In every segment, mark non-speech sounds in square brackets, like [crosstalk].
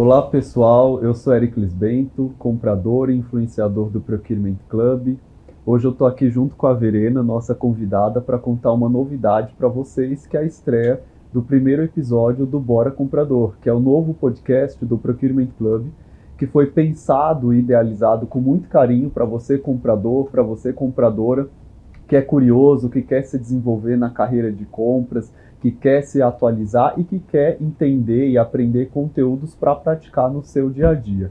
Olá pessoal, eu sou Eric Lisbento, comprador e influenciador do Procurement Club. Hoje eu estou aqui junto com a Verena, nossa convidada, para contar uma novidade para vocês, que é a estreia do primeiro episódio do Bora Comprador, que é o novo podcast do Procurement Club, que foi pensado e idealizado com muito carinho para você comprador, para você compradora, que é curioso, que quer se desenvolver na carreira de compras, que quer se atualizar e que quer entender e aprender conteúdos para praticar no seu dia a dia.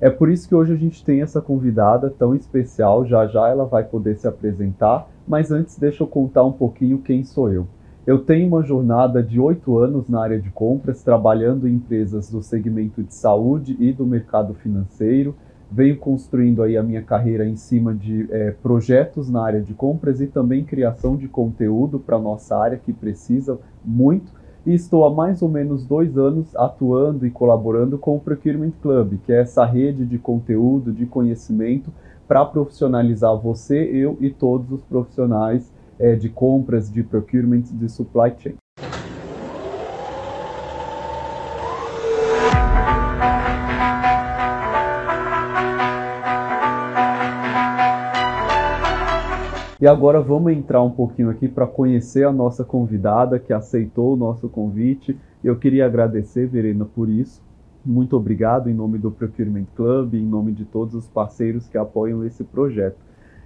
É por isso que hoje a gente tem essa convidada tão especial, já já ela vai poder se apresentar, mas antes deixa eu contar um pouquinho quem sou eu. Eu tenho uma jornada de oito anos na área de compras, trabalhando em empresas do segmento de saúde e do mercado financeiro. Venho construindo aí a minha carreira em cima de é, projetos na área de compras e também criação de conteúdo para nossa área que precisa muito. E estou há mais ou menos dois anos atuando e colaborando com o Procurement Club, que é essa rede de conteúdo, de conhecimento para profissionalizar você, eu e todos os profissionais é, de compras, de procurement, de supply chain. E agora vamos entrar um pouquinho aqui para conhecer a nossa convidada que aceitou o nosso convite. Eu queria agradecer, Verena, por isso. Muito obrigado em nome do Procurement Club, em nome de todos os parceiros que apoiam esse projeto.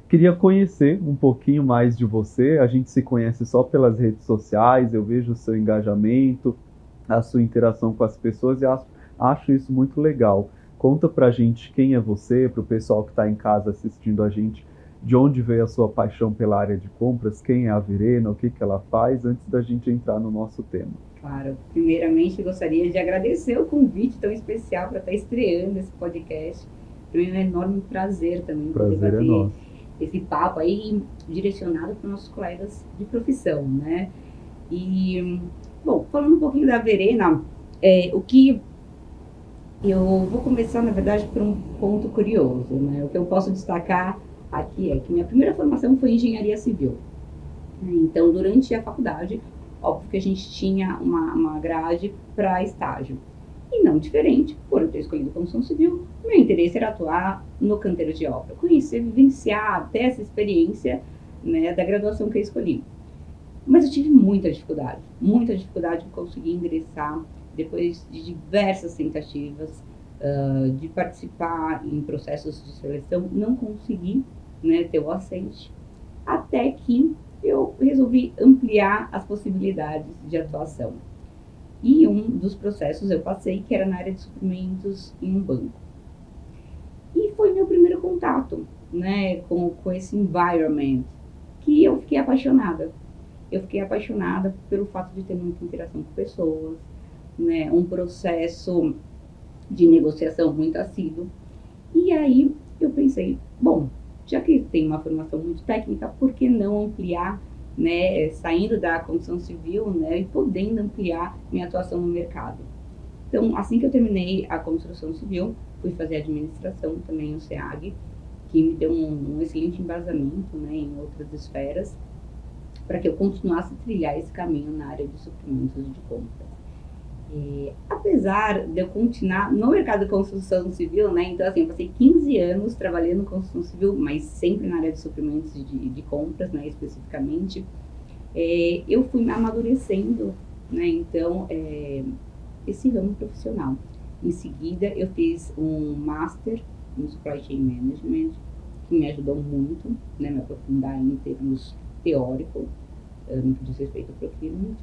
Queria conhecer um pouquinho mais de você. A gente se conhece só pelas redes sociais, eu vejo o seu engajamento, a sua interação com as pessoas e acho, acho isso muito legal. Conta pra gente quem é você, para o pessoal que está em casa assistindo a gente, de onde veio a sua paixão pela área de compras, quem é a Verena, o que, que ela faz, antes da gente entrar no nosso tema. Claro, primeiramente gostaria de agradecer o convite tão especial para estar estreando esse podcast. Para mim é um enorme prazer também prazer poder bater é nosso esse papo aí direcionado para nossos colegas de profissão, né? E, bom, falando um pouquinho da Verena, é, o que eu vou começar, na verdade, por um ponto curioso, né? O que eu posso destacar aqui é que minha primeira formação foi engenharia civil. Então, durante a faculdade, óbvio que a gente tinha uma, uma grade para estágio. E não diferente, por eu ter escolhido construção civil, meu interesse era atuar no canteiro de obra, conhecer, vivenciar até essa experiência né, da graduação que eu escolhi. Mas eu tive muita dificuldade, muita dificuldade de conseguir ingressar depois de diversas tentativas uh, de participar em processos de seleção, não consegui né, ter o aceite, até que eu resolvi ampliar as possibilidades de atuação. E um dos processos eu passei, que era na área de suprimentos em um banco. E foi meu primeiro contato né, com, com esse environment, que eu fiquei apaixonada. Eu fiquei apaixonada pelo fato de ter muita interação com pessoas, né, um processo de negociação muito assíduo. E aí eu pensei, bom, já que tem uma formação muito técnica, por que não ampliar né, saindo da construção civil, né, e podendo ampliar minha atuação no mercado. Então, assim que eu terminei a construção civil, fui fazer administração também no SEAG, que me deu um, um excelente embasamento, né, em outras esferas, para que eu continuasse a trilhar esse caminho na área de suprimentos de compras. E, apesar de eu continuar no mercado de construção civil, né, então assim, eu passei 15 anos trabalhando em construção civil, mas sempre na área de suprimentos de, de compras, né, especificamente, é, eu fui amadurecendo, né, então, é, esse ramo profissional. Em seguida, eu fiz um Master em Supply Chain Management, que me ajudou muito, né, me aprofundar em termos teóricos, eh, no que diz respeito ao procurement.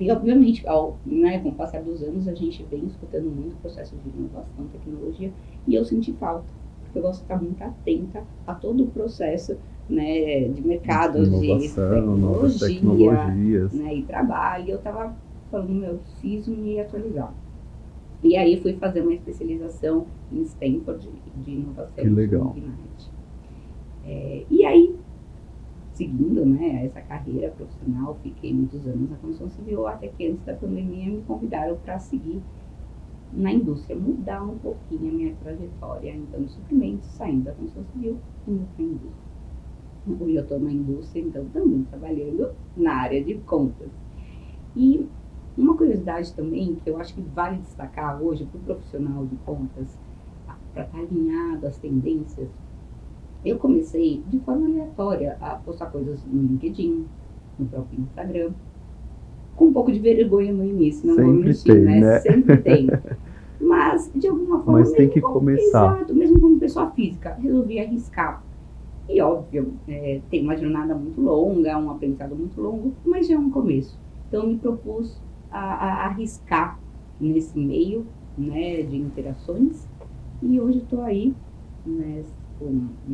E, obviamente, ao, né, com o passar dos anos, a gente vem escutando muito processo de inovação, tecnologia, e eu senti falta, porque eu gosto de estar muito atenta a todo o processo né, de mercado, inovação, de tecnologia, tecnologias. Né, e trabalho. E eu estava falando, meu, preciso me atualizar. E aí fui fazer uma especialização em Stanford de, de inovação. Que legal. É, e aí seguindo né, essa carreira profissional, fiquei muitos anos na construção civil, até que antes da pandemia me convidaram para seguir na indústria, mudar um pouquinho a minha trajetória. Então, suprimentos, saindo da construção civil, indo para a indústria. Hoje eu estou na indústria, então também trabalhando na área de compras. E Uma curiosidade também, que eu acho que vale destacar hoje para o profissional de contas, para estar tá alinhado às tendências, eu comecei de forma aleatória a postar coisas no LinkedIn, no próprio Instagram, com um pouco de vergonha no início, não Sempre vou mentir, tem, né? né? Sempre [laughs] tem. Mas, de alguma forma, Mas tem mesmo que como- começar. Exato, mesmo como pessoa física, resolvi arriscar. E óbvio, é, tem uma jornada muito longa, um aprendizado muito longo, mas já é um começo. Então, me propus a, a arriscar nesse meio né, de interações. E hoje estou aí, né,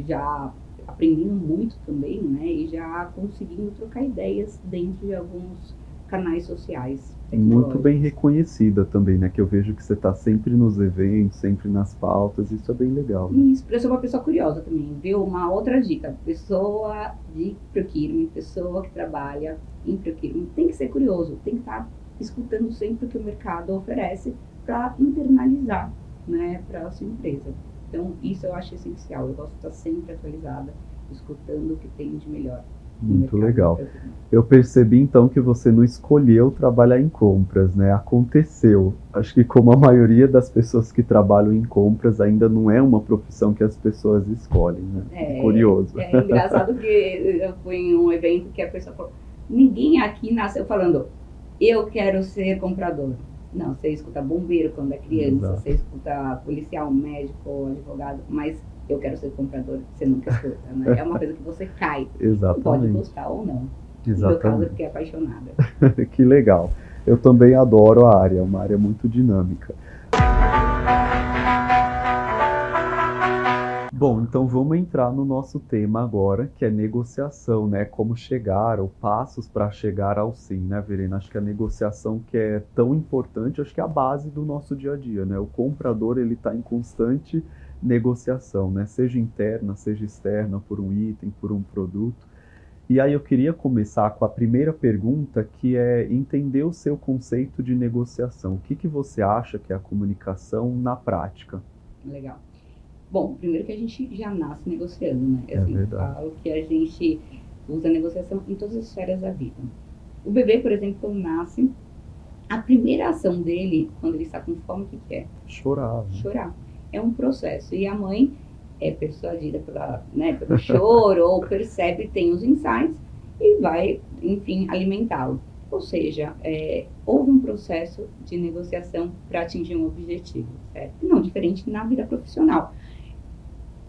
já aprendendo muito também, né, e já conseguindo trocar ideias dentro de alguns canais sociais. Muito bem reconhecida também, né? Que eu vejo que você está sempre nos eventos, sempre nas pautas, isso é bem legal. né? Isso, eu sou uma pessoa curiosa também, viu? Uma outra dica, pessoa de procurement, pessoa que trabalha em procurement, tem que ser curioso, tem que estar escutando sempre o que o mercado oferece para internalizar, né, para a sua empresa. Então, isso eu acho essencial, eu gosto de estar sempre atualizada, escutando o que tem de melhor. Muito legal. Eu percebi então que você não escolheu trabalhar em compras, né? Aconteceu. Acho que como a maioria das pessoas que trabalham em compras ainda não é uma profissão que as pessoas escolhem, né? É, Curioso. É engraçado que eu fui em um evento que a pessoa falou: ninguém aqui nasceu falando, eu quero ser comprador. Não, você escuta bombeiro quando é criança, Exato. você escuta policial, médico, advogado, mas eu quero ser comprador, você nunca escuta, né? É uma coisa que você cai. [laughs] Pode Exatamente. gostar ou não. No meu caso, eu Exatamente. fiquei apaixonada. [laughs] que legal. Eu também adoro a área, é uma área muito dinâmica. Bom, então vamos entrar no nosso tema agora, que é negociação, né? Como chegar, ou passos para chegar ao sim, né, Verena? Acho que a negociação que é tão importante, acho que é a base do nosso dia a dia, né? O comprador, ele está em constante negociação, né? Seja interna, seja externa, por um item, por um produto. E aí eu queria começar com a primeira pergunta, que é entender o seu conceito de negociação. O que, que você acha que é a comunicação na prática? Legal. Bom, primeiro que a gente já nasce negociando, né? É Assim, verdade. falo que a gente usa a negociação em todas as esferas da vida. O bebê, por exemplo, quando nasce, a primeira ação dele, quando ele está com fome, o que que é? Chorar. né? Chorar. É um processo. E a mãe é persuadida pela, né, pelo [laughs] choro ou percebe, tem os insights e vai, enfim, alimentá-lo. Ou seja, é, houve um processo de negociação para atingir um objetivo, certo? Não diferente na vida profissional.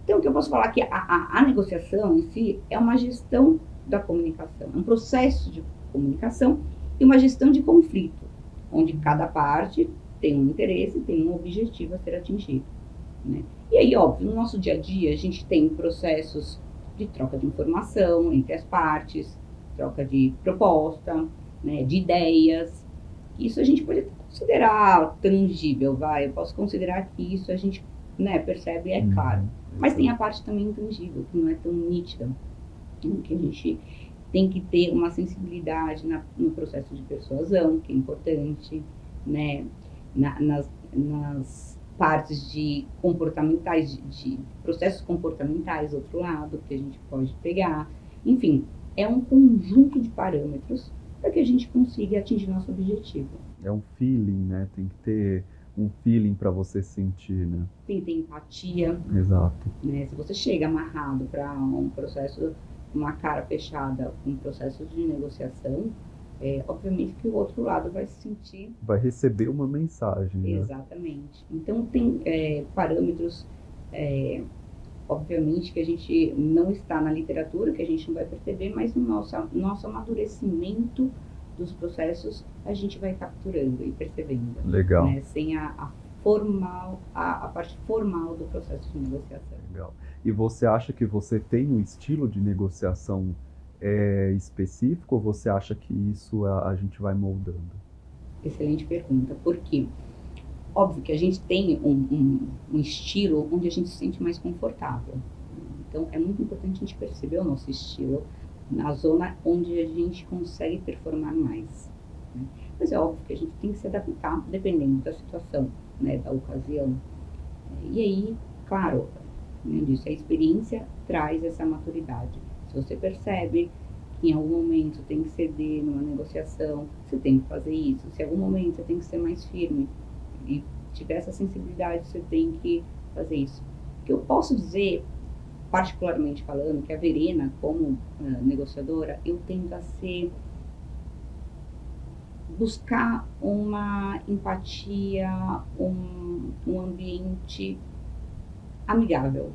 Então, o que eu posso falar é que a, a, a negociação em si é uma gestão da comunicação, é um processo de comunicação e uma gestão de conflito, onde cada parte tem um interesse, tem um objetivo a ser atingido. Né? E aí, óbvio, no nosso dia a dia, a gente tem processos de troca de informação entre as partes, troca de proposta, né, de ideias. Isso a gente pode até considerar tangível, vai. Eu posso considerar que isso a gente né, percebe, é Uhum. claro. Mas tem a parte também intangível, que não é tão nítida, em que a gente tem que ter uma sensibilidade na- no processo de persuasão, que é importante, né? Na- nas, nas partes de comportamentais, de, de processos comportamentais, outro lado, que a gente pode pegar. Enfim, é um conjunto de parâmetros para que a gente consiga atingir nosso objetivo. É um feeling, né? Tem que ter um feeling para você sentir, né? Tem que ter empatia, Exato. né? Se você chega amarrado para um processo, uma cara fechada, um processo de negociação, é, obviamente que o outro lado vai se sentir Vai receber uma mensagem, né? exatamente. Então tem é, parâmetros, é, obviamente que a gente não está na literatura, que a gente não vai perceber, mas no nosso, nosso amadurecimento dos processos a gente vai capturando e percebendo, Legal. né? Sem a, a formal, a, a parte formal do processo de negociação. Legal. E você acha que você tem um estilo de negociação é, específico ou você acha que isso a, a gente vai moldando? Excelente pergunta. Por quê? Óbvio que a gente tem um, um, um estilo onde a gente se sente mais confortável. Então, é muito importante a gente perceber o nosso estilo na zona onde a gente consegue performar mais. né? Mas é óbvio que a gente tem que se adaptar dependendo da situação, né, da ocasião. E aí, claro, eu disse, a experiência traz essa maturidade. Se você percebe que em algum momento tem que ceder numa negociação, você tem que fazer isso. Se em algum momento você tem que ser mais firme e tiver essa sensibilidade, você tem que fazer isso. O que eu posso dizer, particularmente falando, que a Verena, como uh, negociadora, eu tento a ser buscar uma empatia, um, um ambiente amigável.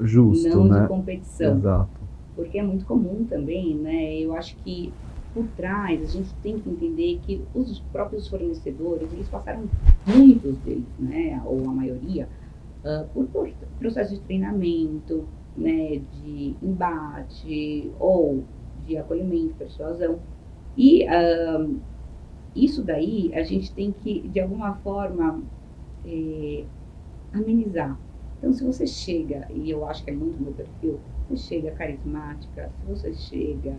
Justo, não né? de competição. Exato. Porque é muito comum também, né? Eu acho que por trás a gente tem que entender que os próprios fornecedores, eles passaram, muitos deles, né? Ou a maioria, uh, por, processo de treinamento, né? De embate ou de acolhimento, persuasão. E uh, isso daí a gente tem que, de alguma forma, é, amenizar. Então, se você chega, e eu acho que é muito meu perfil, você chega carismática, se você chega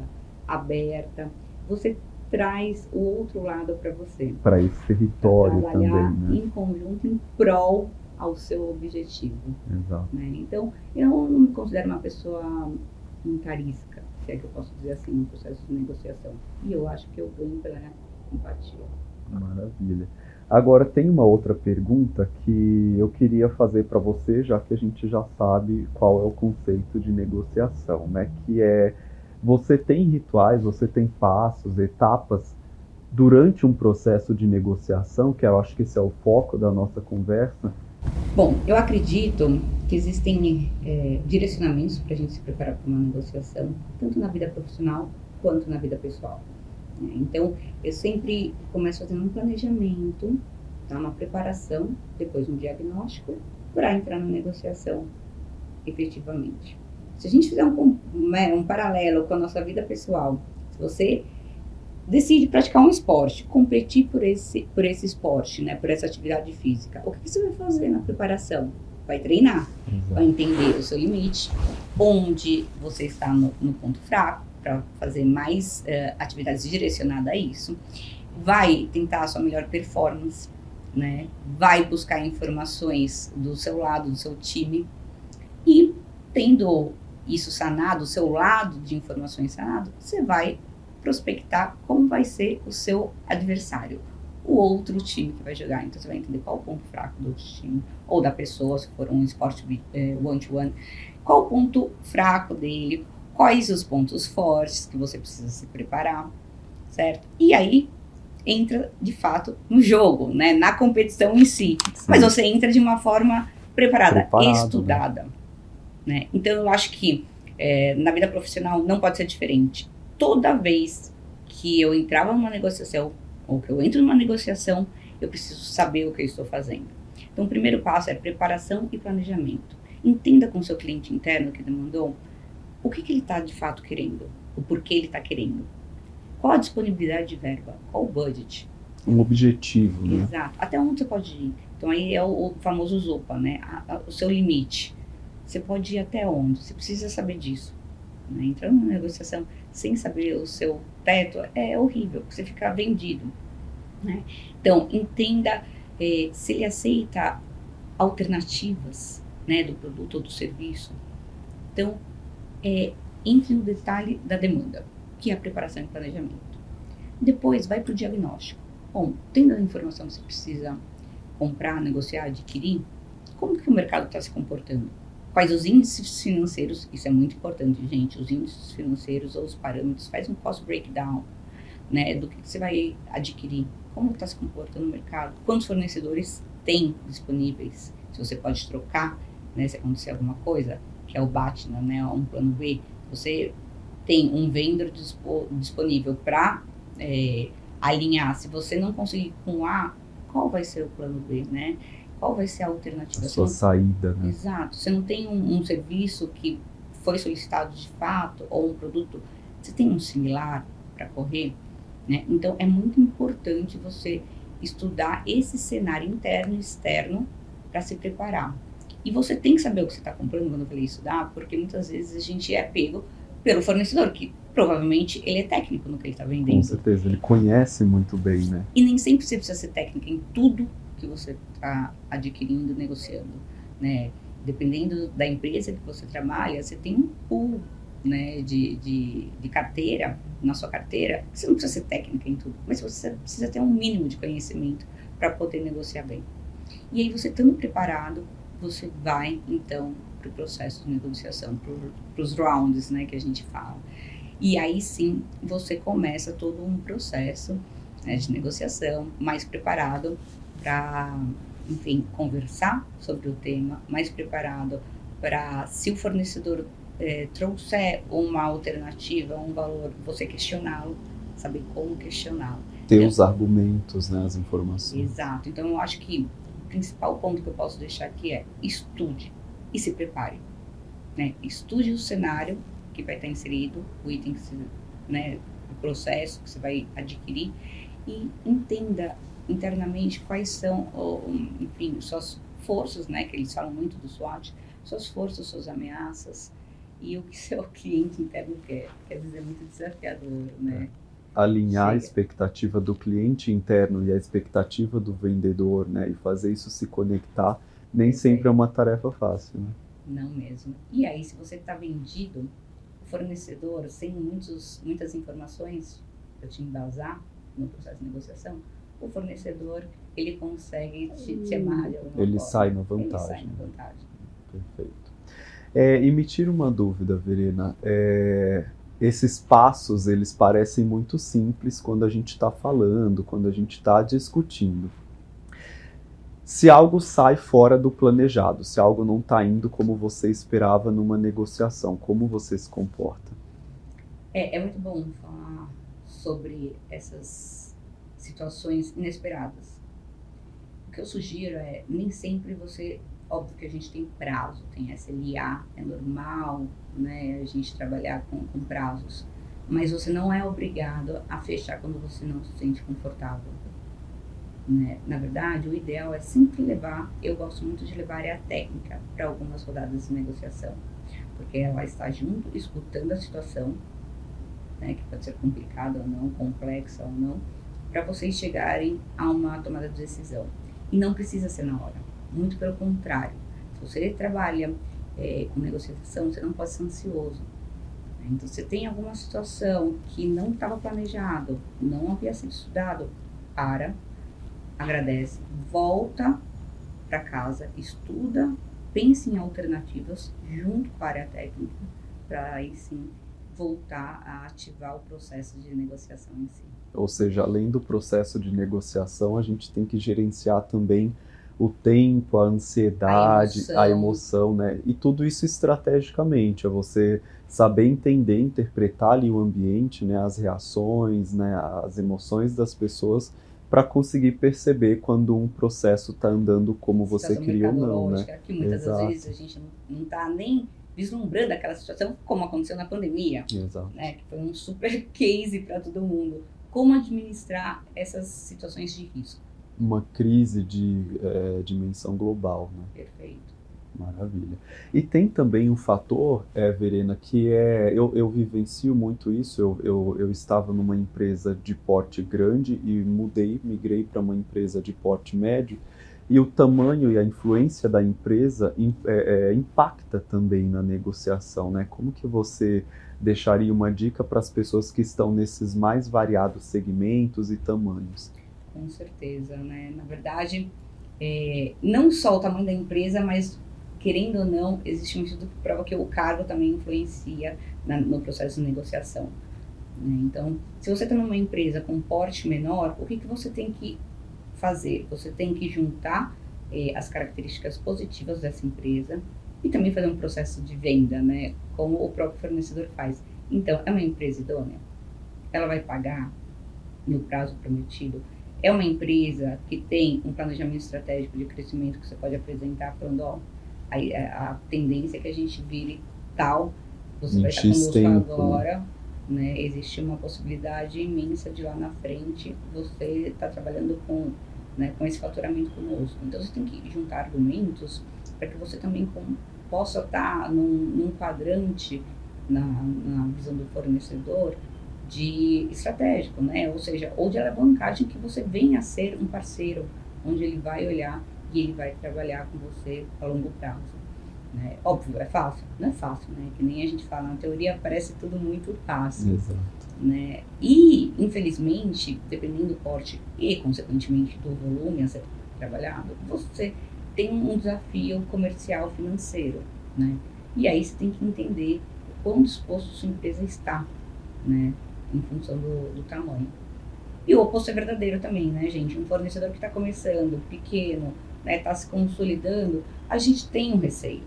aberta, você traz o outro lado para você. Para esse território pra também, trabalhar né? em conjunto, em prol ao seu objetivo. Exato. Né? Então, eu não me considero uma pessoa montarisca, se é que eu posso dizer assim, no processo de negociação. E eu acho que eu ganho pela empatia. Maravilha. Agora tem uma outra pergunta que eu queria fazer para você, já que a gente já sabe qual é o conceito de negociação, né? Que é você tem rituais, você tem passos, etapas durante um processo de negociação, que eu acho que esse é o foco da nossa conversa. Bom, eu acredito que existem é, direcionamentos para a gente se preparar para uma negociação, tanto na vida profissional quanto na vida pessoal. Né? Então, eu sempre começo fazendo um planejamento, tá? uma preparação, depois um diagnóstico, para entrar na negociação efetivamente. Se a gente fizer um, né, um paralelo com a nossa vida pessoal, se você decide praticar um esporte, competir por esse, por esse esporte, né, por essa atividade física, o que você vai fazer na preparação? Vai treinar, vai entender o seu limite, onde você está no, no ponto fraco, para fazer mais uh, atividades direcionadas a isso, vai tentar a sua melhor performance, né? Vai buscar informações do seu lado, do seu time e tendo isso sanado, o seu lado de informações sanado, você vai prospectar como vai ser o seu adversário, o outro time que vai jogar. Então você vai entender qual o ponto fraco do outro time ou da pessoa, se for um esporte one-to-one, -one, qual o ponto fraco dele, quais os pontos fortes que você precisa se preparar, certo? E aí entra de fato no jogo, né? Na competição em si. Sim. Mas você entra de uma forma preparada, Preparado, né? estudada, né? né? Então eu acho que é, na vida profissional não pode ser diferente. Toda vez que eu entrava numa negociação ou que eu entro numa negociação, eu preciso saber o que eu estou fazendo. Então o primeiro passo é preparação e planejamento. Entenda com o seu cliente interno que demandou o que, que ele está de fato querendo, o porquê ele está querendo, qual a disponibilidade de verba, qual o budget. Um objetivo, né? Exato. Até onde você pode ir? Então aí é o, o famoso ZOPA, né? A, a, o seu limite. Você pode ir até onde? Você precisa saber disso. Né? Entrando numa negociação sem saber o seu teto é horrível, você fica vendido. Né? Então, entenda eh, se ele aceita alternativas né, do produto ou do serviço. Então, é, entre no detalhe da demanda, que é a preparação e planejamento. Depois, vai para o diagnóstico. Bom, tendo a informação que você precisa comprar, negociar, adquirir, como que o mercado está se comportando? Quais os índices financeiros? Isso é muito importante, gente. Os índices financeiros ou os parâmetros. Faz um cost breakdown, né? Do que você vai adquirir. Como está se comportando o mercado? Quantos fornecedores tem disponíveis? Se você pode trocar, né? Se acontecer alguma coisa, que é o BATNA, né? Um plano B. Você tem um vendor dispo, disponível para é, alinhar. Se você não conseguir com A, qual vai ser o plano B, né? Qual vai ser a alternativa? A sua saída, né? Exato. Você não tem um, um, serviço que foi solicitado de fato ou um produto, você tem um similar para correr, né? Então é muito importante você estudar esse cenário interno e externo para se preparar. E você tem que saber o que você está comprando quando eu falei estudar, porque muitas vezes a gente é pego pelo fornecedor, que provavelmente ele é técnico no que ele está vendendo. Com certeza, ele conhece muito bem, né? E nem sempre você precisa ser técnico em tudo que você está adquirindo, negociando, né? Dependendo da empresa que você trabalha, você tem um pool né, de, de, de, carteira, na sua carteira, você não precisa ser técnica em tudo, mas você precisa ter um mínimo de conhecimento para poder negociar bem. E aí, você estando preparado, você vai, então, para o processo de negociação, para os rounds, né, que a gente fala. E aí sim, você começa todo um processo né, de negociação mais preparado para, enfim, conversar sobre o tema, mais preparado para, se o fornecedor é, trouxer uma alternativa, um valor, você questioná-lo, saber como questioná-lo. Ter então, os argumentos, né, as informações. Exato. Então, eu acho que o principal ponto que eu posso deixar aqui é estude e se prepare. Né? Estude o cenário que vai estar inserido, o item que você, né, o processo que você vai adquirir e entenda internamente quais são, enfim, suas forças, né, que eles falam muito do SWOT, suas forças, suas ameaças e o que [laughs] seu cliente interno quer. Quer dizer, é muito desafiador, né? É. Alinhar Chega. a expectativa do cliente interno e a expectativa do vendedor, né, e fazer isso se conectar, nem sempre é uma tarefa fácil, né? Não mesmo. E aí, se você está vendido, o fornecedor, sem muitos, muitas informações para te embasar no processo de negociação, o fornecedor ele consegue te, te amarrar de alguma ele forma. Sai na vantagem. Ele sai na vantagem. Perfeito. É, e me tira uma dúvida, Verena. É, esses passos, eles parecem muito simples quando a gente está falando, quando a gente está discutindo. Se algo sai fora do planejado, se algo não está indo como você esperava numa negociação, como você se comporta? É, é muito bom falar sobre essas situações inesperadas. O que eu sugiro é nem sempre você Óbvio que a gente tem prazo, tem SLA, é normal, né, a gente trabalhar com, com prazos. Mas você não é obrigado a fechar quando você não se sente confortável. Né? Na verdade, o ideal é sempre levar, eu gosto muito de levar a técnica para algumas rodadas de negociação, porque ela está junto, escutando a situação, né, que pode ser complicada ou não, complexa ou não, para vocês chegarem a uma tomada de decisão. E não precisa ser na hora. Muito pelo contrário. Se você trabalha é, com negociação, você não pode ser ansioso. Né? Então, você tem alguma situação que não estava planejado, não havia sido estudado, para, agradece, volta para casa, estuda, pense em alternativas junto com a técnica, para aí sim voltar a ativar o processo de negociação em si. Ou seja, além do processo de negociação, a gente tem que gerenciar também o tempo, a ansiedade, a emoção. a emoção, né? E tudo isso estrategicamente, é você saber entender, interpretar ali o ambiente, né, as reações, né, as emoções das pessoas para conseguir perceber quando um processo está andando como você queria ou não, né? Que muitas Exato. vezes a gente não está nem vislumbrando aquela situação como aconteceu na pandemia, Exato. né? Que foi um super [laughs] case para todo mundo. Como administrar essas situações de risco? uma crise de é, dimensão global. Né? Perfeito. Maravilha. E tem também um fator, é, Verena, que é. Eu, eu vivencio muito isso. Eu, eu, eu estava numa empresa de porte grande e mudei, migrei para uma empresa de porte médio. E o tamanho e a influência da empresa é, é, impacta também na negociação, né? Como que você deixaria uma dica para as pessoas que estão nesses mais variados segmentos e tamanhos? com certeza, né? Na verdade, é, não só o tamanho da empresa, mas querendo ou não, existe um estudo que prova que o cargo também influencia na, no processo de negociação. Né? Então, se você está numa empresa com porte menor, o que, que você tem que fazer? Você tem que juntar é, as características positivas dessa empresa e também fazer um processo de venda, né? Como o próprio fornecedor faz. Então, é uma empresa idônea? Ela vai pagar no prazo prometido? é uma empresa que tem um planejamento estratégico de crescimento que você pode apresentar falando, ó, a, a tendência é que a gente vire tal, você vai estar conosco tempo, agora, né? Existe uma possibilidade imensa de lá na frente você estar tá trabalhando com, né, com esse faturamento conosco. Então você tem que juntar argumentos para que você também com, possa estar tá num, num quadrante na, na visão do fornecedor de estratégico, né? Ou seja, ou de alavancagem que você venha a ser um parceiro, onde ele vai olhar e ele vai trabalhar com você a longo prazo. Né? Óbvio, é fácil. Não é fácil, né? Que nem a gente fala, na teoria parece tudo muito fácil. Exato. Né? E, infelizmente, dependendo do porte e, consequentemente, do volume a ser trabalhado, você tem um desafio comercial financeiro, né? E aí você tem que entender quão disposto sua empresa está, né? Em função do, do tamanho. E o oposto é verdadeiro também, né, gente? Um fornecedor que está começando, pequeno, está né, tá se consolidando, a gente tem um receio.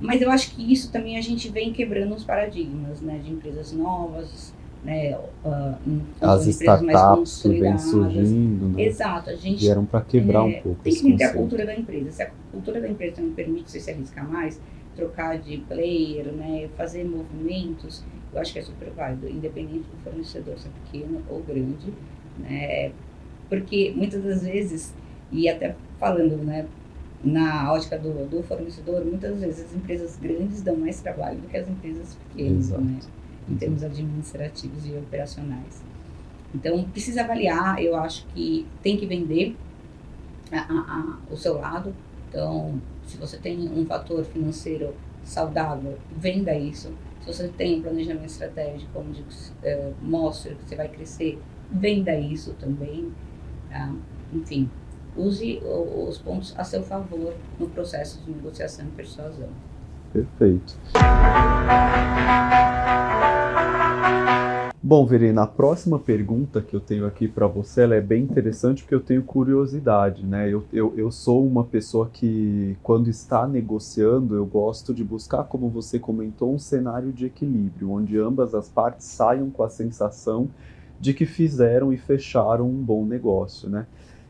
Mas eu acho que isso também a gente vem quebrando os paradigmas, né? De empresas novas, né? Uh, As startups que vêm surgindo, né? Exato, a gente vieram para quebrar é, um pouco. Tem que entender a cultura da empresa. Se a cultura da empresa não permite você se arriscar mais, trocar de player, né? Fazer movimentos, eu acho que é super válido, independente do fornecedor ser pequeno ou grande, né? Porque muitas das vezes, e até falando, né? Na ótica do, do fornecedor, muitas vezes as empresas grandes dão mais trabalho do que as empresas pequenas, né? em termos administrativos e operacionais. Então, precisa avaliar, eu acho que tem que vender a, a, a, o seu lado. Então, se você tem um fator financeiro saudável, venda isso. Se você tem um planejamento estratégico, como digo, é, mostra que você vai crescer, venda isso também. Tá? Enfim, use os pontos a seu favor no processo de negociação e persuasão. Perfeito. Bom, Verena, a próxima pergunta que eu tenho aqui para você é bem interessante porque eu tenho curiosidade, né? Eu, eu, eu sou uma pessoa que, quando está negociando, eu gosto de buscar, como você comentou, um cenário de equilíbrio, onde ambas as partes saiam com a sensação de que fizeram e fecharam um bom negócio, né?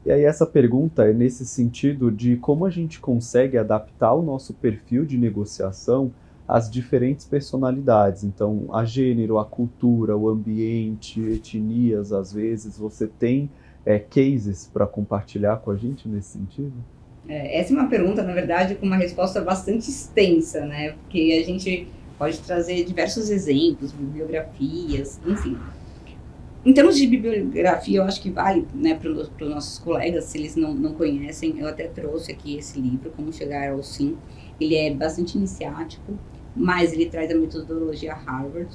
E aí essa pergunta é nesse sentido de como a gente consegue adaptar o nosso perfil de negociação às diferentes personalidades. Então, a gênero, a cultura, o ambiente, etnias, às vezes, você tem é, cases para compartilhar com a gente nesse sentido? É, essa é uma pergunta, na verdade, com uma resposta bastante extensa, né? Porque a gente pode trazer diversos exemplos, bibliografias, enfim. Em termos de bibliografia, eu acho que vale né, para os nossos colegas, se eles não, não conhecem, eu até trouxe aqui esse livro, Como Chegar ao Sim. Ele é bastante iniciático, mas ele traz a metodologia Harvard.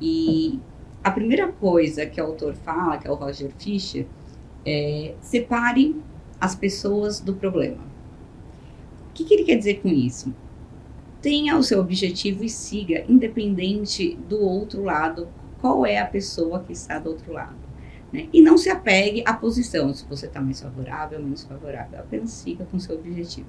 E a primeira coisa que o autor fala, que é o Roger Fisher, é separe as pessoas do problema. O que, que ele quer dizer com isso? Tenha o seu objetivo e siga, independente do outro lado, qual é a pessoa que está do outro lado. Né? E não se apegue à posição, se você está mais favorável ou menos favorável, apenas siga com seu objetivo.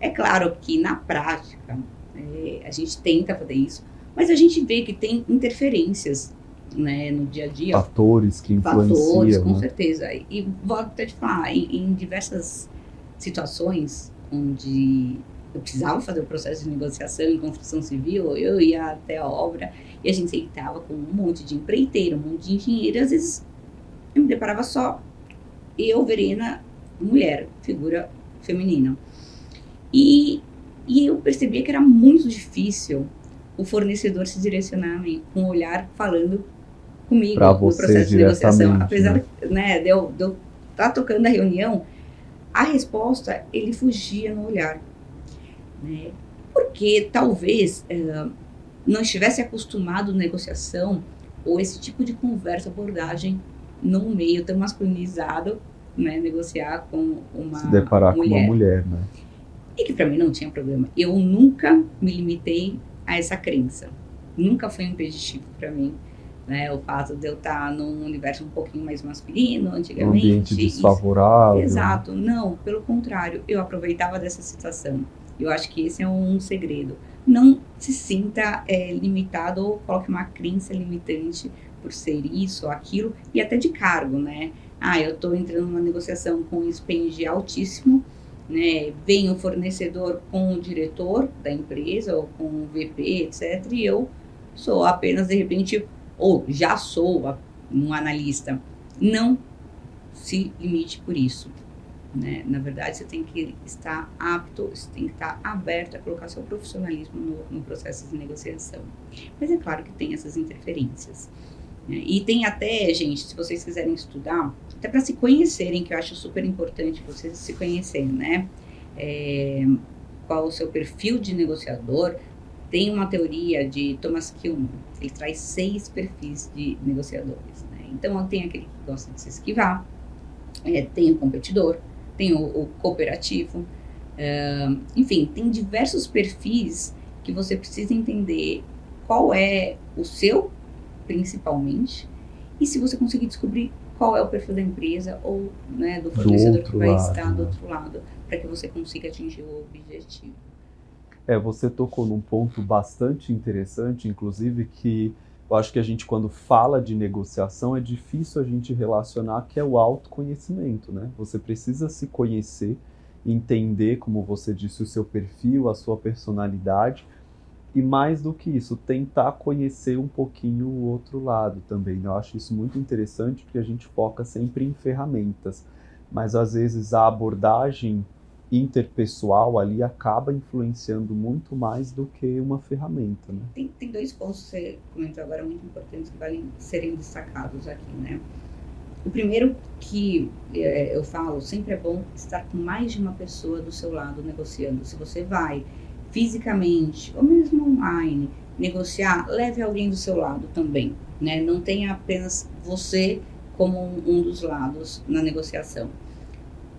É claro que na prática é, a gente tenta fazer isso, mas a gente vê que tem interferências né, no dia a dia. Fatores que influenciam. Fatores, com né? certeza. E vou até te falar, em, em diversas situações onde eu precisava fazer o processo de negociação em construção civil, eu ia até a obra e a gente sentava com um monte de empreiteiro, um monte de engenheiro, e às vezes eu me deparava só eu, Verena, mulher, figura feminina. E, e eu percebia que era muito difícil o fornecedor se direcionar com um olhar falando comigo pra no processo de negociação. Apesar né? né, de eu estar tá tocando a reunião, a resposta ele fugia no olhar. Né? Porque talvez uh, não estivesse acostumado à negociação ou esse tipo de conversa, abordagem num meio tão masculinizado, né, negociar com uma Se deparar mulher. com uma mulher, né? E que para mim não tinha problema. Eu nunca me limitei a essa crença. Nunca foi um impeditivo para mim, né, o fato de eu estar num universo um pouquinho mais masculino antigamente. Um ambiente desfavorável. Exato. Não, pelo contrário, eu aproveitava dessa situação. Eu acho que esse é um segredo. Não se sinta é, limitado ou coloque uma crença limitante por ser isso ou aquilo, e até de cargo, né? Ah, eu estou entrando numa negociação com um spend altíssimo, né? Vem o fornecedor com o diretor da empresa ou com o VP, etc. E eu sou apenas, de repente, ou já sou um analista. Não se limite por isso. Né? Na verdade, você tem que estar apto, você tem que estar aberto a colocar seu profissionalismo no, no processo de negociação. Mas é claro que tem essas interferências. Né? E tem até, gente, se vocês quiserem estudar, até para se conhecerem, que eu acho super importante vocês se conhecerem, né? É, qual o seu perfil de negociador, tem uma teoria de Thomas Kilmann, ele traz seis perfis de negociadores. Né? Então, tem aquele que gosta de se esquivar, é, tem o competidor, tem o, o cooperativo, uh, enfim, tem diversos perfis que você precisa entender qual é o seu, principalmente, e se você conseguir descobrir qual é o perfil da empresa ou né, do fornecedor do que vai lado, estar do né? outro lado, para que você consiga atingir o objetivo. É, você tocou num ponto bastante interessante, inclusive, que eu acho que a gente, quando fala de negociação, é difícil a gente relacionar que é o autoconhecimento, né? Você precisa se conhecer, entender, como você disse, o seu perfil, a sua personalidade, e mais do que isso, tentar conhecer um pouquinho o outro lado também. Né? Eu acho isso muito interessante porque a gente foca sempre em ferramentas, mas às vezes a abordagem interpessoal ali acaba influenciando muito mais do que uma ferramenta. Né? Tem, tem dois pontos que você comentou agora muito importantes que valem serem destacados aqui, né? O primeiro que é, eu falo, sempre é bom estar com mais de uma pessoa do seu lado negociando. Se você vai fisicamente ou mesmo online negociar, leve alguém do seu lado também, né? Não tenha apenas você como um, dos lados na negociação.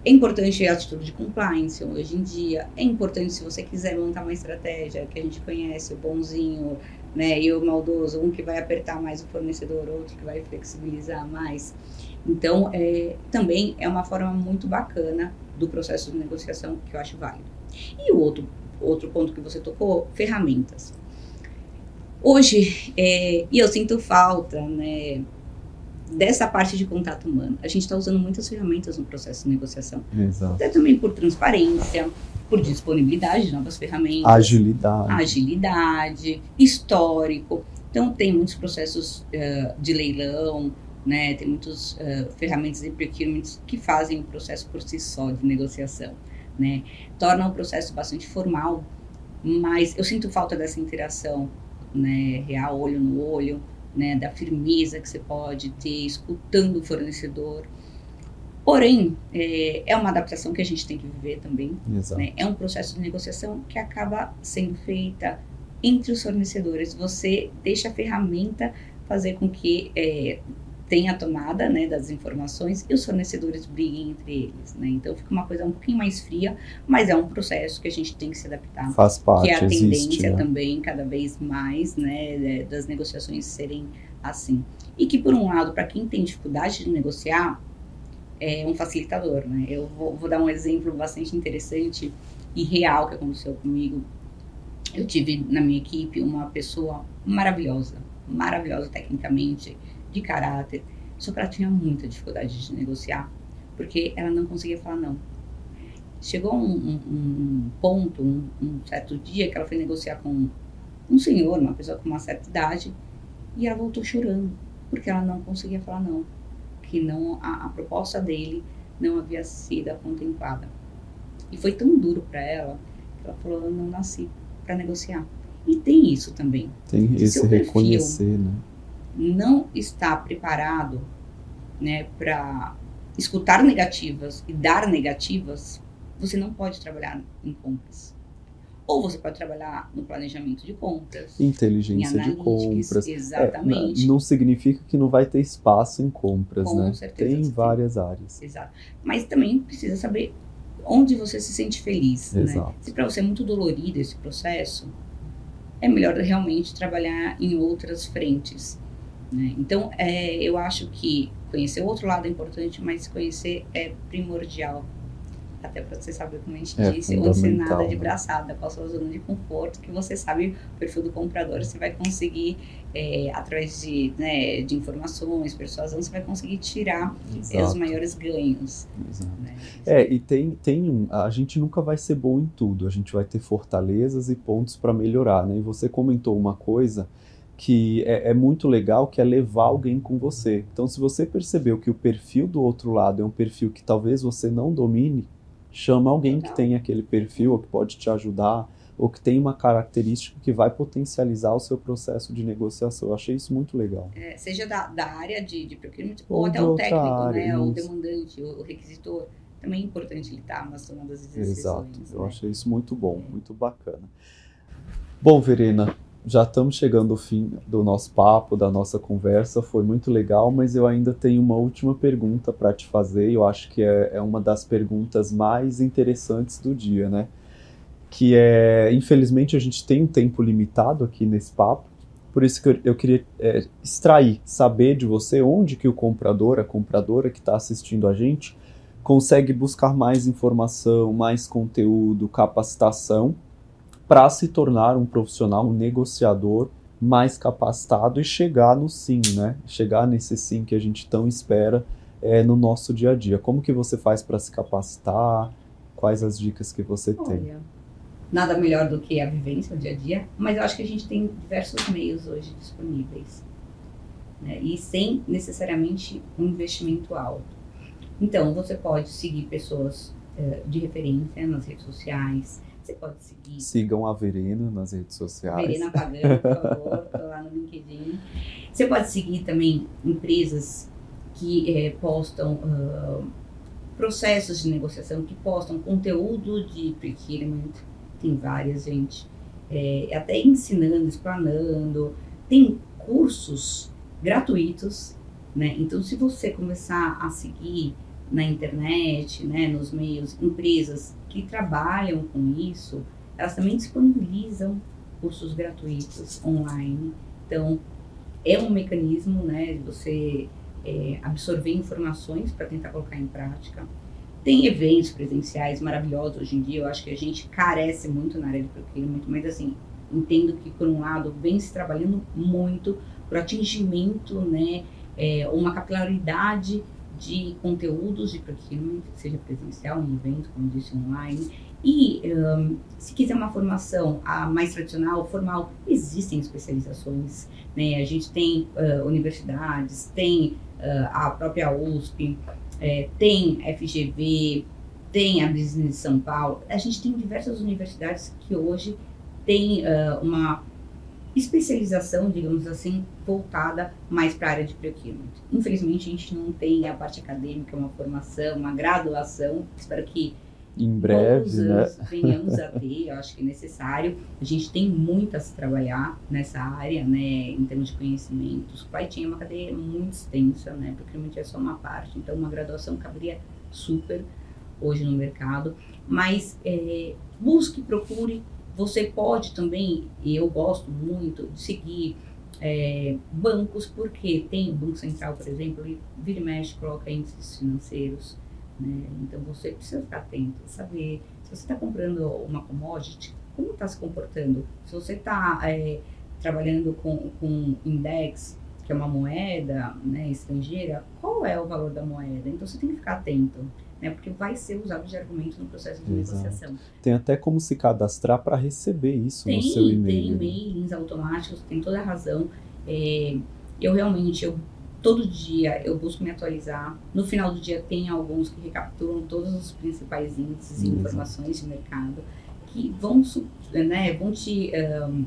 É importante a atitude de compliance hoje em dia. É importante se você quiser montar uma estratégia que a gente conhece, o bonzinho né, e o maldoso, um que vai apertar mais o fornecedor, outro que vai flexibilizar mais. Então, é, também é uma forma muito bacana do processo de negociação que eu acho válido. E o outro, outro ponto que você tocou, ferramentas. Hoje, é, e eu sinto falta, né, dessa parte de contato humano. A gente está usando muitas ferramentas no processo de negociação. Exato. Até também por transparência, por disponibilidade de novas ferramentas. Agilidade. Agilidade, histórico. Então, tem muitos processos uh, de leilão, né? tem muitas uh, ferramentas de procurement que fazem o processo por si só de negociação. Né? Torna o processo bastante formal, mas eu sinto falta dessa interação né? real, olho no olho, né, da firmeza que você pode ter escutando o fornecedor. Porém, é, é uma adaptação que a gente tem que viver também. Né? É um processo de negociação que acaba sendo feita entre os fornecedores. Você deixa a ferramenta fazer com que é, tenha a tomada né, das informações e os fornecedores briguem entre eles. Né? Então fica uma coisa um pouquinho mais fria, mas é um processo que a gente tem que se adaptar. Faz parte, Que é a existe, tendência né? também, cada vez mais, né, das negociações serem assim. E que, por um lado, para quem tem dificuldade de negociar, é um facilitador. Né? Eu vou, vou dar um exemplo bastante interessante e real que aconteceu comigo. Eu tive na minha equipe uma pessoa maravilhosa, maravilhosa tecnicamente, de caráter, só que ela tinha muita dificuldade de negociar, porque ela não conseguia falar não. Chegou um, um, um ponto, um, um, certo dia, que ela foi negociar com um senhor, uma pessoa com uma certa idade, e ela voltou chorando, porque ela não conseguia falar não, que não a, a proposta dele não havia sido contemplada. E foi tão duro para ela que ela falou: Eu não nasci para negociar. E tem isso também. Tem esse reconhecer, né? Não está preparado né, para escutar negativas e dar negativas, você não pode trabalhar em compras. Ou você pode trabalhar no planejamento de compras. Inteligência de compras. Exatamente. É, não significa que não vai ter espaço em compras, Com né? Certeza, tem várias áreas. Exato. Mas também precisa saber onde você se sente feliz. Exato. Né? Se para você é muito dolorido esse processo, é melhor realmente trabalhar em outras frentes. Né? Então, é, eu acho que conhecer o outro lado é importante, mas conhecer é primordial. Até para você saber, como a gente É disse, onde você nada de né? braçada, qual a sua zona de conforto, que você sabe o perfil do comprador, você vai conseguir, é, através de, né, de informações, persuasão, você vai conseguir tirar é, os Exato. maiores ganhos. Exato. Né? É, e tem, tem. A gente nunca vai ser bom em tudo. A gente vai ter fortalezas e pontos para melhorar, né? E você comentou uma coisa que é, é muito legal, que é levar alguém com você. Então, se você percebeu que o perfil do outro lado é um perfil que talvez você não domine, chama alguém que Legal. tem aquele perfil, ou que pode te ajudar, ou que tem uma característica que vai potencializar o seu processo de negociação. Eu achei isso muito legal. É, seja da, da área de, de procurement Ou ou, até o técnico, área, né? O demandante, o, o requisitor. também é importante ele estar nas tomadas de decisões. Exato, né? eu achei isso muito bom, muito bacana. Bom, Verena, já estamos chegando ao fim do nosso papo, da nossa conversa. Foi muito legal, mas eu ainda tenho uma última pergunta para te fazer. Eu acho que é, é, uma das perguntas mais interessantes do dia, né? Que é, infelizmente, a gente tem um tempo limitado aqui nesse papo. Por isso que eu, eu queria é, extrair, saber de você onde que o comprador, a compradora que está assistindo a gente, consegue buscar mais informação, mais conteúdo, capacitação para se tornar um profissional, um negociador mais capacitado e chegar no sim, né? Chegar nesse sim que a gente tão espera é, no nosso dia a dia. Como que você faz para se capacitar? Quais as dicas que você Olha, tem? Nada melhor do que a vivência, o dia a dia, mas eu acho que a gente tem diversos meios hoje disponíveis. Né? E sem necessariamente um investimento alto. Então, você pode seguir pessoas uh, de referência nas redes sociais, você pode seguir. Sigam a Verena nas redes sociais. Verena Pagano, por favor, lá no LinkedIn. Você pode seguir também empresas que é, postam uh, processos de negociação, que postam conteúdo de procurement. Tem várias, gente. É, até ensinando, explanando. Tem cursos gratuitos, né? Então, se você começar a seguir na internet, né, nos meios, empresas que trabalham com isso, elas também disponibilizam cursos gratuitos online. Então, é um mecanismo né, de você é, absorver informações para tentar colocar em prática. Tem eventos presenciais maravilhosos hoje em dia, eu acho que a gente carece muito na área de procurement, mas assim, entendo que por um lado vem se trabalhando muito para atingimento, né, é, uma capilaridade de conteúdos de procurement, seja presencial, em evento, como disse, online. E um, se quiser uma formação mais tradicional, formal, existem especializações. Né? A gente tem uh, universidades, tem uh, a própria USP, é, tem FGV, tem a Business São Paulo. A gente tem diversas universidades que hoje têm uh, uma especialização, digamos assim, voltada mais para a área de procurement. Infelizmente, a gente não tem a parte acadêmica, uma formação, uma graduação. Espero que em breve, né? venhamos a ter, eu acho que é necessário. A gente tem muito a se trabalhar nessa área, né, em termos de conhecimentos. Supply chain é uma cadeia muito extensa, né, procurement é só uma parte, então uma graduação caberia super hoje no mercado. Mas é, busque, procure você pode também, e eu gosto muito, de seguir é, bancos, porque tem Banco Central, por exemplo, ele vira e mexe, coloca índices financeiros. Né? Então você precisa ficar atento, saber se você está comprando uma commodity, como está se comportando. Se você está é, trabalhando com, com index, que é uma moeda né, estrangeira, qual é o valor da moeda? Então você tem que ficar atento né? Porque vai ser usado de argumento no processo de Exato. negociação. Tem até como se cadastrar para receber isso tem, no seu e-mail. Tem e-mails automáticos, tem toda a razão. É, eu realmente, eu todo dia eu busco me atualizar. No final do dia tem alguns que recapturam todos os principais índices e informações de mercado que vão, né, vão te um,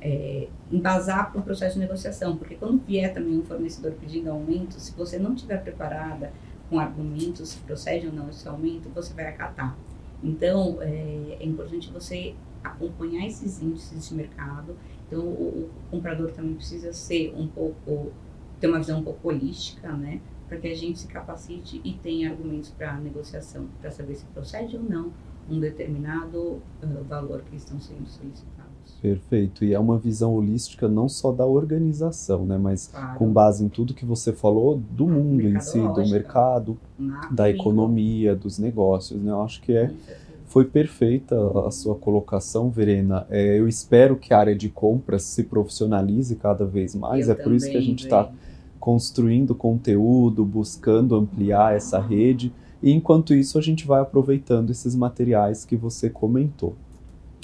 é, embasar para o processo de negociação, porque quando vier também um fornecedor pedindo aumento, se você não estiver preparada com argumentos se procede ou não esse aumento, você vai acatar. Então, é, é importante você acompanhar esses índices de mercado. Então, o, o, comprador também precisa ser um pouco, ter uma visão um pouco holística, né? Para que a gente se capacite e tenha argumentos para negociação, para saber se procede ou não um determinado uh, valor que estão sendo solicitados. Perfeito. E é uma visão holística não só da organização, né, mas claro. com base em tudo que você falou do mundo em si, do mercado, da economia, dos negócios, né? Eu acho que é foi perfeita a sua colocação, Verena. É, eu espero que a área de compras se profissionalize cada vez mais. Eu é por isso que a gente está construindo conteúdo, buscando ampliar essa rede. E enquanto isso, a gente vai aproveitando esses materiais que você comentou.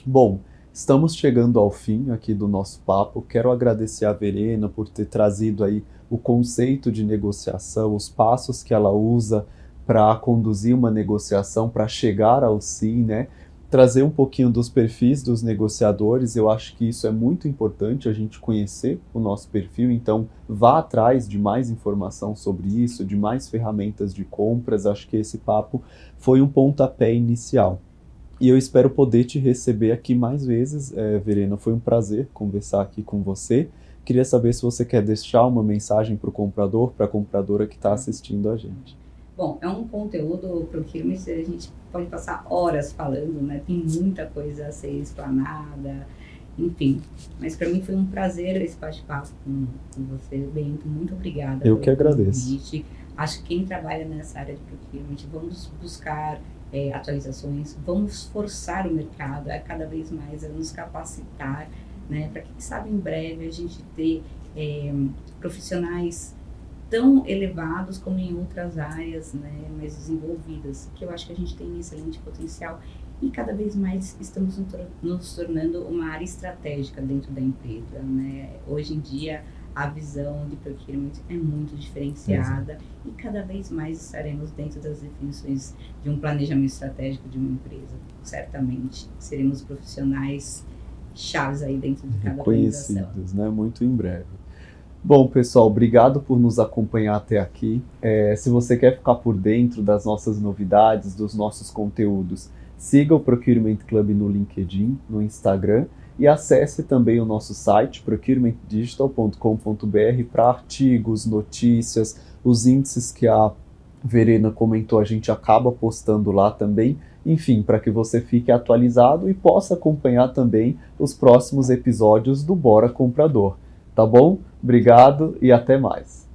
Bom, Estamos chegando ao fim aqui do nosso papo. Quero agradecer a Verena por ter trazido aí o conceito de negociação, os passos que ela usa para conduzir uma negociação, para chegar ao sim, né? trazer um pouquinho dos perfis dos negociadores. Eu acho que isso é muito importante a gente conhecer o nosso perfil. Então, vá atrás de mais informação sobre isso, de mais ferramentas de compras. Acho que esse papo foi um pontapé inicial. E eu espero poder te receber aqui mais vezes, é, Verena. Foi um prazer conversar aqui com você. Queria saber se você quer deixar uma mensagem para o comprador, para a compradora que está assistindo a gente. Bom, é um conteúdo para o filme, a gente pode passar horas falando, né? Tem muita coisa a ser explanada, enfim. Mas para mim foi um prazer esse bate-papo com, com, você, Bento. Muito obrigada. Eu que agradeço. Convite. Acho que quem trabalha nessa área de procurement, vamos buscar é, atualizações, vamos forçar o mercado a cada vez mais a nos capacitar, né? Para quem sabe em breve a gente ter é, profissionais tão elevados como em outras áreas né, mais desenvolvidas, que eu acho que a gente tem excelente potencial e cada vez mais estamos nos tornando uma área estratégica dentro da empresa. Né? Hoje em dia, a visão de procurement é muito diferenciada Exato. e cada vez mais estaremos dentro das definições de um planejamento estratégico de uma empresa. Certamente seremos profissionais chaves aí dentro de cada. Conhecidos, né? Muito em breve. Bom, pessoal, obrigado por nos acompanhar até aqui. É, se você quer ficar por dentro das nossas novidades, dos nossos conteúdos, siga o Procurement Club no LinkedIn, no Instagram e acesse também o nosso site procurementdigital.com.br para artigos, notícias, os índices que a Verena comentou, a gente acaba postando lá também. Enfim, para que você fique atualizado e possa acompanhar também os próximos episódios do Bora Comprador. Tá bom? Obrigado e até mais.